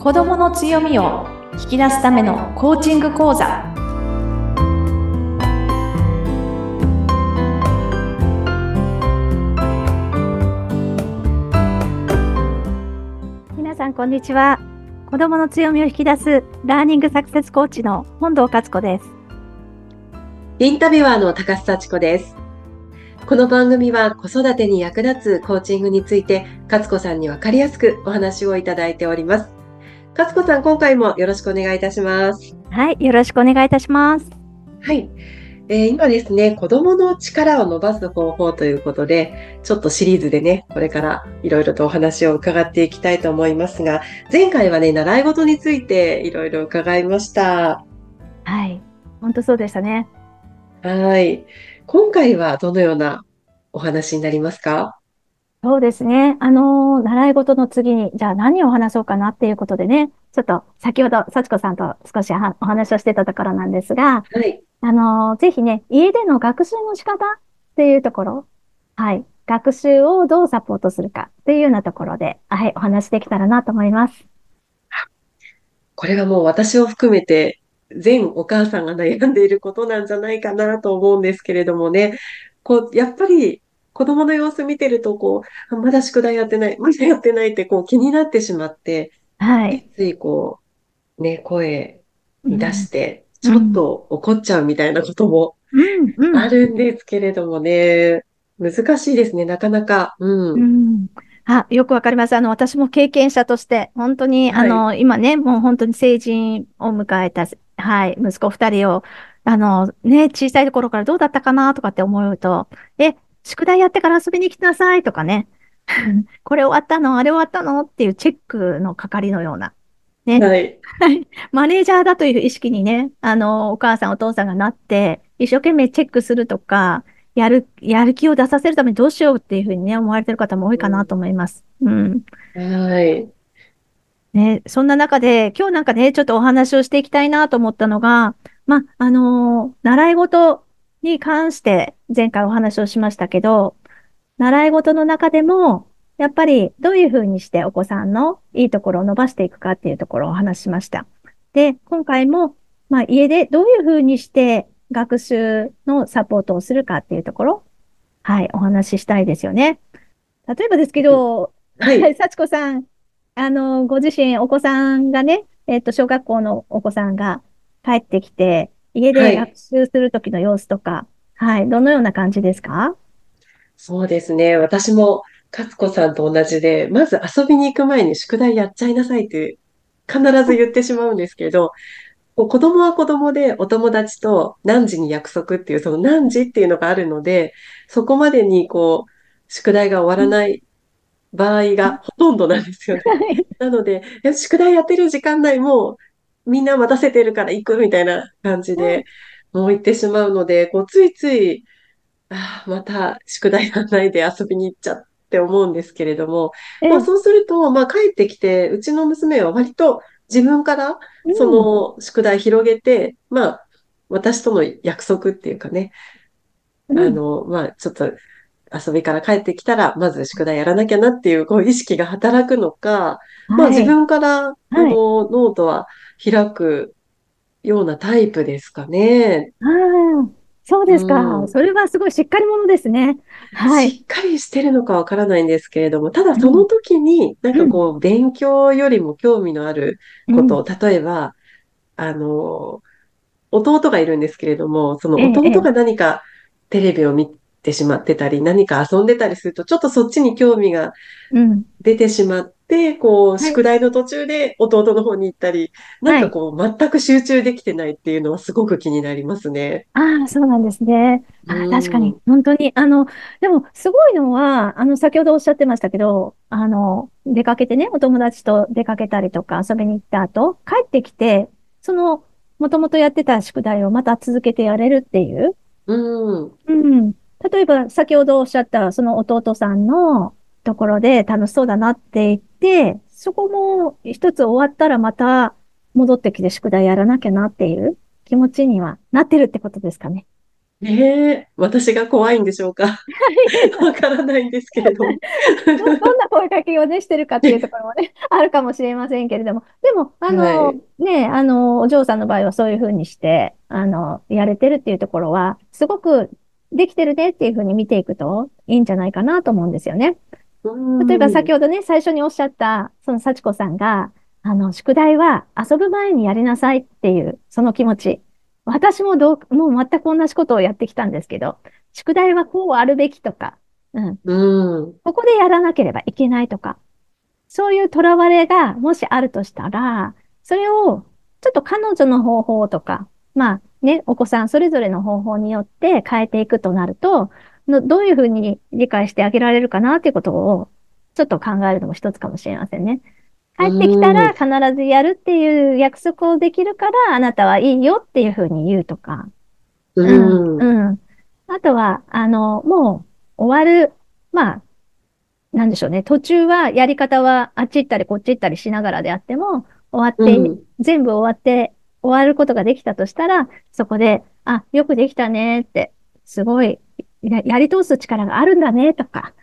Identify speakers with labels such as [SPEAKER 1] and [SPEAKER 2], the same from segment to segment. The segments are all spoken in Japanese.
[SPEAKER 1] 子どもの強みを引き出すためのコーチング講座
[SPEAKER 2] 皆さんこんにちは子どもの強みを引き出すラーニングサクセスコーチの本堂勝子です
[SPEAKER 3] インタビュアーの高須幸子です。この番組は子育てに役立つコーチングについて、勝子さんにわかりやすくお話をいただいております。勝子さん、今回もよろしくお願いいたします。
[SPEAKER 2] はいよろしくお願いいたします
[SPEAKER 3] はい。えー今ですね、子供の力を伸ばす方法ということで、ちょっとシリーズでね、これからいろいろとお話を伺っていきたいと思いますが、前回はね、習い事についていろいろ伺いました。
[SPEAKER 2] はい本当そうでしたね
[SPEAKER 3] はい。今回はどのようなお話になりますか？
[SPEAKER 2] そうですねあのー習い事の次にじゃあ何を話そうかなっていうことでねちょっと先ほど幸子さんと少しはお話をしてたところなんですが
[SPEAKER 3] はい。
[SPEAKER 2] あのーぜひね家での学習の仕方っていうところはい学習をどうサポートするかっていうようなところで、はい、お話できたらなと思います。
[SPEAKER 3] これがもう私を含めて全お母さんが悩んでいることなんじゃないかなと思うんですけれどもね。こう、やっぱり子供の様子見てると、こう、あまだ宿題やってない、まだやってないってこう気になってしまって、
[SPEAKER 2] はい。
[SPEAKER 3] ついこう、ね、声に出して、
[SPEAKER 2] うん
[SPEAKER 3] ちょっと怒っちゃうみたいなことも。あるんですけれどもね。難しいですね、なかなか。うん。
[SPEAKER 2] うん。あ、よくわかります。あの、私も経験者として、本当に、
[SPEAKER 3] はい
[SPEAKER 2] あの、今ね、もう本当に成人を迎えた、はい、息子二人を、あの、ね、小さい頃からどうだったかなとかって思うと、え、宿題やってから遊びに来てなさいとかね、これ終わったの？あれ終わったの？っていうチェックの係のような、ね、
[SPEAKER 3] はい。
[SPEAKER 2] マネージャーだという意識にね、あの、お母さんお父さんがなって、一生懸命チェックするとか、やる、やる気を出させるためにどうしようっていうふうにね、思われてる方も多いかなと思います。うん。
[SPEAKER 3] はい。
[SPEAKER 2] ね、そんな中で、今日なんかね、ちょっとお話をしていきたいなと思ったのが、ま、あの習い事に関して前回お話をしましたけど、習い事の中でも、やっぱりどういうふうにしてお子さんのいいところを伸ばしていくかっていうところをお話ししました。で、今回も、まあ、家でどういうふうにして学習のサポートをするかっていうところ、はい、お話ししたいですよね。例えばですけど、
[SPEAKER 3] はい。
[SPEAKER 2] はい、幸子さん、あの、ご自身、お子さんがね、えっと、小学校のお子さんが帰ってきて、家
[SPEAKER 3] はい
[SPEAKER 2] で学習するときの様子とか、はい、どのような感じですか？
[SPEAKER 3] そうですね。私も、勝子さんと同じで、まず遊びに行く前に宿題やっちゃいなさいって必ず言ってしまうんですけど、こう子供は子供でお友達と何時に約束っていう、その何時っていうのがあるので、そこまでにこう、宿題が終わらない場合がほとんどなんですよね。なので、宿題やってる時間内もうみんな待たせてるから行くみたいな感じで、もう行ってしまうので、こうついつい、ああ、また宿題やらないで遊びに行っちゃって思うんですけれども、
[SPEAKER 2] え
[SPEAKER 3] まあそうすると、まあ帰ってきて、うちの娘は割と自分から
[SPEAKER 2] うん。
[SPEAKER 3] その宿題広げて、まあ私との約束っていうかね、
[SPEAKER 2] うん。
[SPEAKER 3] あの、まあちょっと遊びから帰ってきたら、まず宿題やらなきゃなっていう、こう意識が働くのか、まあ
[SPEAKER 2] はい。
[SPEAKER 3] 自分から、あの、ノートは開くようなタイプですかね。
[SPEAKER 2] ああ、そうですか。
[SPEAKER 3] うん
[SPEAKER 2] それはすごいしっかり者ですね。はい。
[SPEAKER 3] しっかりしてるのかわからないんですけれども、ただその時に、なんかこう、勉強よりも興味のあること、例えば、あの、弟がいるんですけれども、その
[SPEAKER 2] ええ
[SPEAKER 3] 弟が何かテレビを見てしまってたり、何か遊んでたりすると、ちょっとそっちに興味が。出てしまって、こう、
[SPEAKER 2] い
[SPEAKER 3] 宿題の途中で弟の方に行ったり、なんかこう、全く集中できてないっていうのはすごく気になりますね。
[SPEAKER 2] ああ、そうなんですね。あ
[SPEAKER 3] うん
[SPEAKER 2] 確かに、本当に、あの、でも、すごいのは、あの、先ほどおっしゃってましたけど、あの、出かけてね、お友達と出かけたりとか遊びに行った後、帰ってきて、その、もともとやってた宿題をまた続けてやれるっていう。
[SPEAKER 3] うん。
[SPEAKER 2] うん。例えば、先ほどおっしゃった、その弟さんのところで楽しそうだなって言って、そこも一つ終わったらまた戻ってきて宿題やらなきゃなっていう気持ちにはなってるってことですかね。
[SPEAKER 3] ねえ、私が怖いんでしょうか？わからないんですけれども。
[SPEAKER 2] どどんな声かけをね、してるかっていうところもね、あるかもしれませんけれども。でも、あの、
[SPEAKER 3] はい
[SPEAKER 2] ね、あの、お嬢さんの場合はそういうふうにして、あの、やれてるっていうところは、すごくできてるねっていうふうに見ていくといいんじゃないかなと思うんですよね。例えば先
[SPEAKER 3] ほ
[SPEAKER 2] ほどね、最初におっしゃった、その幸子さんが、あの、宿題は遊ぶ前にやりなさいっていう、その気持ち。私もどう、もう全く同じことをやってきたんですけど、宿題はこうあるべきとか、うん、
[SPEAKER 3] ど。うん。
[SPEAKER 2] ここでやらなければいけないとか、そういう囚われがもしあるとしたら、それをちょっと彼女の方法とか、まあね、お子さんそれぞれの方法によって変えていくとなると、のどういうふうに理解してあげられるかなっていうことをちょっと考えるのも一つかもしれませんね。帰ってきたら必ずやるっていう約束をできるから、あなたはいいよっていうふうに言うとか。
[SPEAKER 3] うん。
[SPEAKER 2] うん。あとは、あの、もう終わる、まあ、なんでしょうね。途中はやり方はあっち行ったりこっち行ったりしながらであっても、終わって、
[SPEAKER 3] うん
[SPEAKER 2] 全部終わって、終わることができたとしたら、そこで、あ、よくできたねって、すごい、ややり通す力があるんだねとか、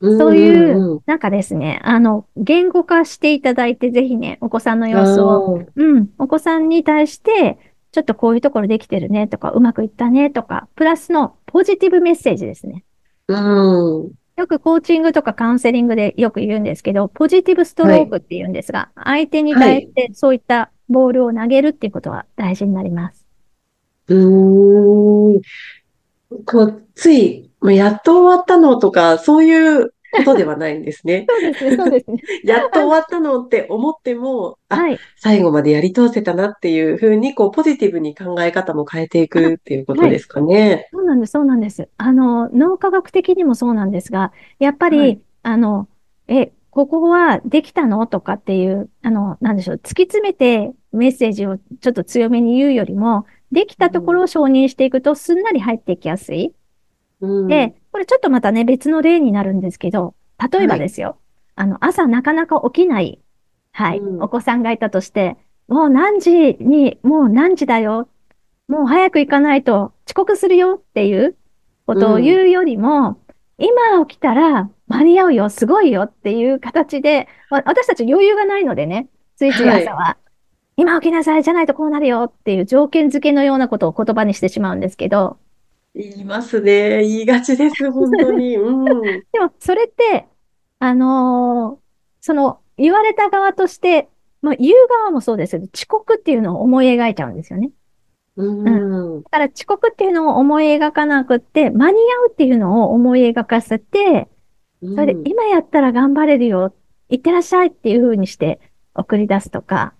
[SPEAKER 2] そういう、なんかですね、あの、言語化していただいて、ぜひね、お子さんの様子を、
[SPEAKER 3] を。
[SPEAKER 2] うん、お子さんに対して、ちょっとこういうところできてるねとか、うまくいったねとか、プラスのポジティブメッセージですね。
[SPEAKER 3] うん。
[SPEAKER 2] よくコーチングとかカウンセリングでよく言うんですけど、ポジティブストロークって言うんですが、相手に対してそういったボールを投げるっていうことは大事になります。
[SPEAKER 3] うーん。こう、つい、もうやっと終わったのとか、そういうことではないんですね。
[SPEAKER 2] そうですね、そうですね。
[SPEAKER 3] やっと終わったのって思っても、あ、
[SPEAKER 2] はい。
[SPEAKER 3] 最後までやり通せたなっていうふうに、こう、ポジティブに考え方も変えていくっていうことですかね。
[SPEAKER 2] そうなんです、そうなんです。あの、脳科学的にもそうなんですが、やっぱり、
[SPEAKER 3] はい
[SPEAKER 2] あの、え、ここはできたのとかっていう、あの、なんでしょう、突き詰めてメッセージをちょっと強めに言うよりも、できたところを承認していくとすんなり入っていきやすい。
[SPEAKER 3] うん。
[SPEAKER 2] で、これちょっとまたね、別の例になるんですけど、例えばですよ、あの、朝なかなか起きない、はい、
[SPEAKER 3] うん。
[SPEAKER 2] お子さんがいたとして、もう何時に、もう何時だよ、もう早く行かないと遅刻するよっていうことを言うよりも、今起きたら間に合うよ、すごいよっていう形で、わ私たち余裕がないのでね、ついつい朝は、今起きなさい、じゃないとこうなるよっていう条件付けのようなことを言葉にしてしまうんですけど、
[SPEAKER 3] 言いますね。言いがちです、本当に。うん。
[SPEAKER 2] でも、それって、あのーその、言われた側として、まあ、言う側もそうですけど、遅刻っていうのを思い描いちゃうんですよね。
[SPEAKER 3] うん。
[SPEAKER 2] だから、遅刻っていうのを思い描かなくって、間に合うっていうのを思い描かせて、それで、今やったら頑張れるよ、いってらっしゃいっていう風にして送り出すとか、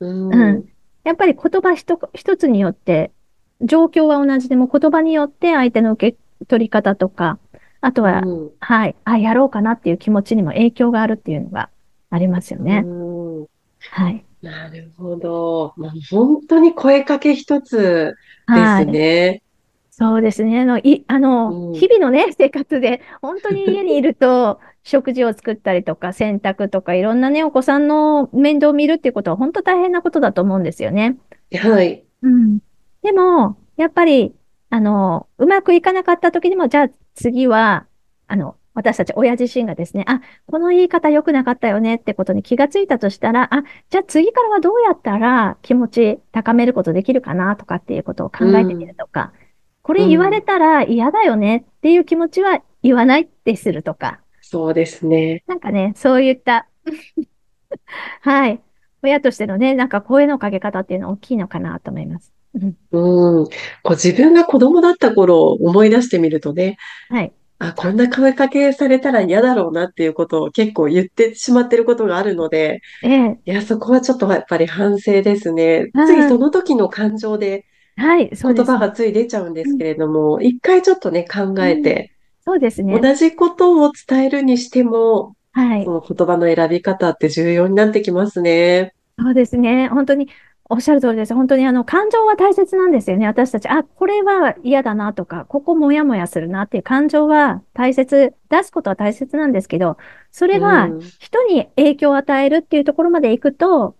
[SPEAKER 3] うん。
[SPEAKER 2] うんやっぱり言葉一一つによって、状況は同じでも言葉によって相手の受け取り方とか、あとは、
[SPEAKER 3] うん
[SPEAKER 2] はい。あ、やろうかなっていう気持ちにも影響があるっていうのがありますよね。
[SPEAKER 3] うん
[SPEAKER 2] はい。
[SPEAKER 3] なるほど。もう本当に声かけ一つです
[SPEAKER 2] はい。
[SPEAKER 3] ね。
[SPEAKER 2] そうですね。あの、い、あの、
[SPEAKER 3] うん
[SPEAKER 2] 日々のね、生活で、本当に家にいると、食事を作ったりとか、洗濯とか、いろんなね、お子さんの面倒を見るっていうことは本当大変なことだと思うんですよね。
[SPEAKER 3] はい。
[SPEAKER 2] うん。でも、やっぱり、あの、うまくいかなかった時にも、じゃあ次は、あの、私たち親自身がですね、あ、この言い方良くなかったよねってことに気がついたとしたら、あ、じゃあ次からはどうやったら気持ち高めることできるかなとかっていうことを考えてみるとか、これ言われたら嫌だよねっていう気持ちは言わないってするとか、
[SPEAKER 3] そうですね。
[SPEAKER 2] なんかね、そういった、はい。親としてのね、なんか声のかけ方っていうのは大きいのかなと思います。うん。
[SPEAKER 3] うん。こう自分が子供だった頃を思い出してみるとね、
[SPEAKER 2] はい。
[SPEAKER 3] あ、こんな声かけされたら嫌だろうなっていうことを結構言ってしまってることがあるので、
[SPEAKER 2] ええ。
[SPEAKER 3] いや、そこはちょっとやっぱり反省ですね。
[SPEAKER 2] うん
[SPEAKER 3] ついその時の感情で。言葉がつい出ちゃうんですけれども、一回ちょっとね、考えて、
[SPEAKER 2] そうですね。
[SPEAKER 3] 同じことを伝えるにしても、
[SPEAKER 2] はい
[SPEAKER 3] そ。の言葉の選び方って重要になってきますね。
[SPEAKER 2] そうですね。本当に、おっしゃる通りです。本当にあの、感情は大切なんですよね。私たち、あ、これは嫌だなとか、ここもやもやするなっていう感情は大切、出すことは大切なんですけど、それが
[SPEAKER 3] うん
[SPEAKER 2] 人に影響を与えるっていうところまで行くと、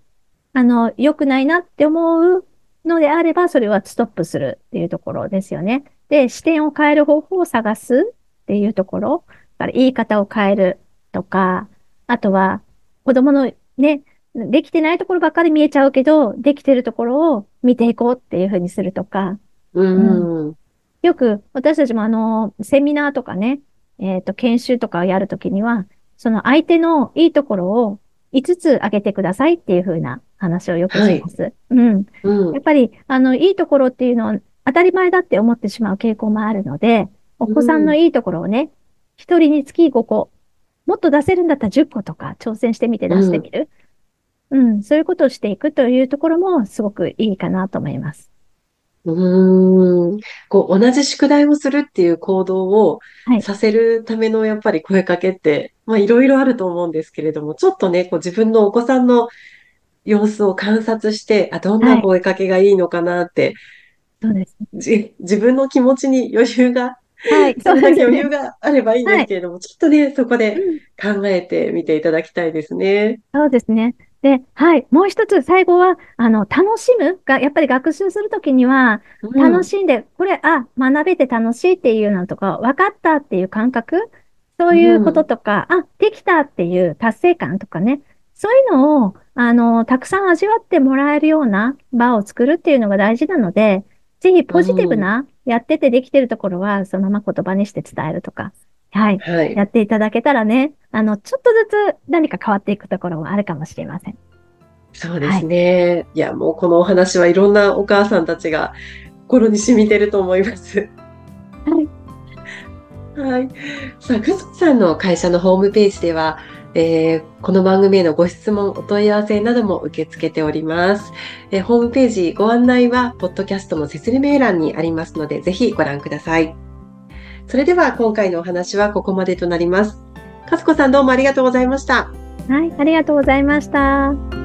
[SPEAKER 2] あの、良くないなって思うのであれば、それはストップするっていうところですよね。で、視点を変える方法を探すっていうところ、だから言い方を変えるとか、あとは子供のね、できてないところばっかり見えちゃうけど、できてるところを見ていこうっていうふうにするとか、
[SPEAKER 3] うん。
[SPEAKER 2] よく私たちもあの、セミナーとかね、えっ、と、研修とかをやるときには、その相手のいいところを5つ挙げてくださいっていうふうな話をよくします。うん。
[SPEAKER 3] うん
[SPEAKER 2] やっぱり、あの、いいところっていうのは当たり前だって思ってしまう傾向もあるので、お子さんのいいところをね、一人につき5個、もっと出せるんだったら10個とか挑戦してみて出してみる。うん、そういうことをしていくというところもすごくいいかなと思います。
[SPEAKER 3] うーん。こう、同じ宿題をするっていう行動を
[SPEAKER 2] はい
[SPEAKER 3] させるためのやっぱり声かけって、まあいろいろあると思うんですけれども、ちょっとね、こう自分のお子さんの様子を観察して、あ、どんな声かけがいいのかなって、
[SPEAKER 2] そうです。
[SPEAKER 3] じ自分の気持ちに余裕が、
[SPEAKER 2] はい、
[SPEAKER 3] それだけ余裕
[SPEAKER 2] ね。
[SPEAKER 3] があればいいんですけれども、ちょっとね、そこで
[SPEAKER 2] うん
[SPEAKER 3] 考えてみていただきたいですね。
[SPEAKER 2] そうですね。で、はい。もう一つ、最後は、あの、楽しむが、やっぱり学習するときには、
[SPEAKER 3] うん
[SPEAKER 2] 楽しんで、これ、あ、学べて楽しいっていうのとか、分かったっていう感覚、そういうこととか、あ、できたっていう達成感とかね、そういうのを、あの、たくさん味わってもらえるような場を作るっていうのが大事なので、ぜひポジティブな、やっててできてるところは、そのまま言葉にして伝えるとか、はい。
[SPEAKER 3] はい。
[SPEAKER 2] やっていただけたらね、あの、ちょっとずつ何か変わっていくところもあるかもしれません。
[SPEAKER 3] そうですね。いや、もうこのお話はいろんなお母さんたちが心に染みてると思います。はい。さあ、くずさんの会社のホームページでは、えーこの番組へのご質問、お問い合わせなども受け付けております。えーホームページご案内は、ポッドキャストの説明欄にありますので、ぜひご覧ください。それでは、今回のお話はここまでとなります。かずこさんどうもありがとうございました。
[SPEAKER 2] はい、ありがとうございました。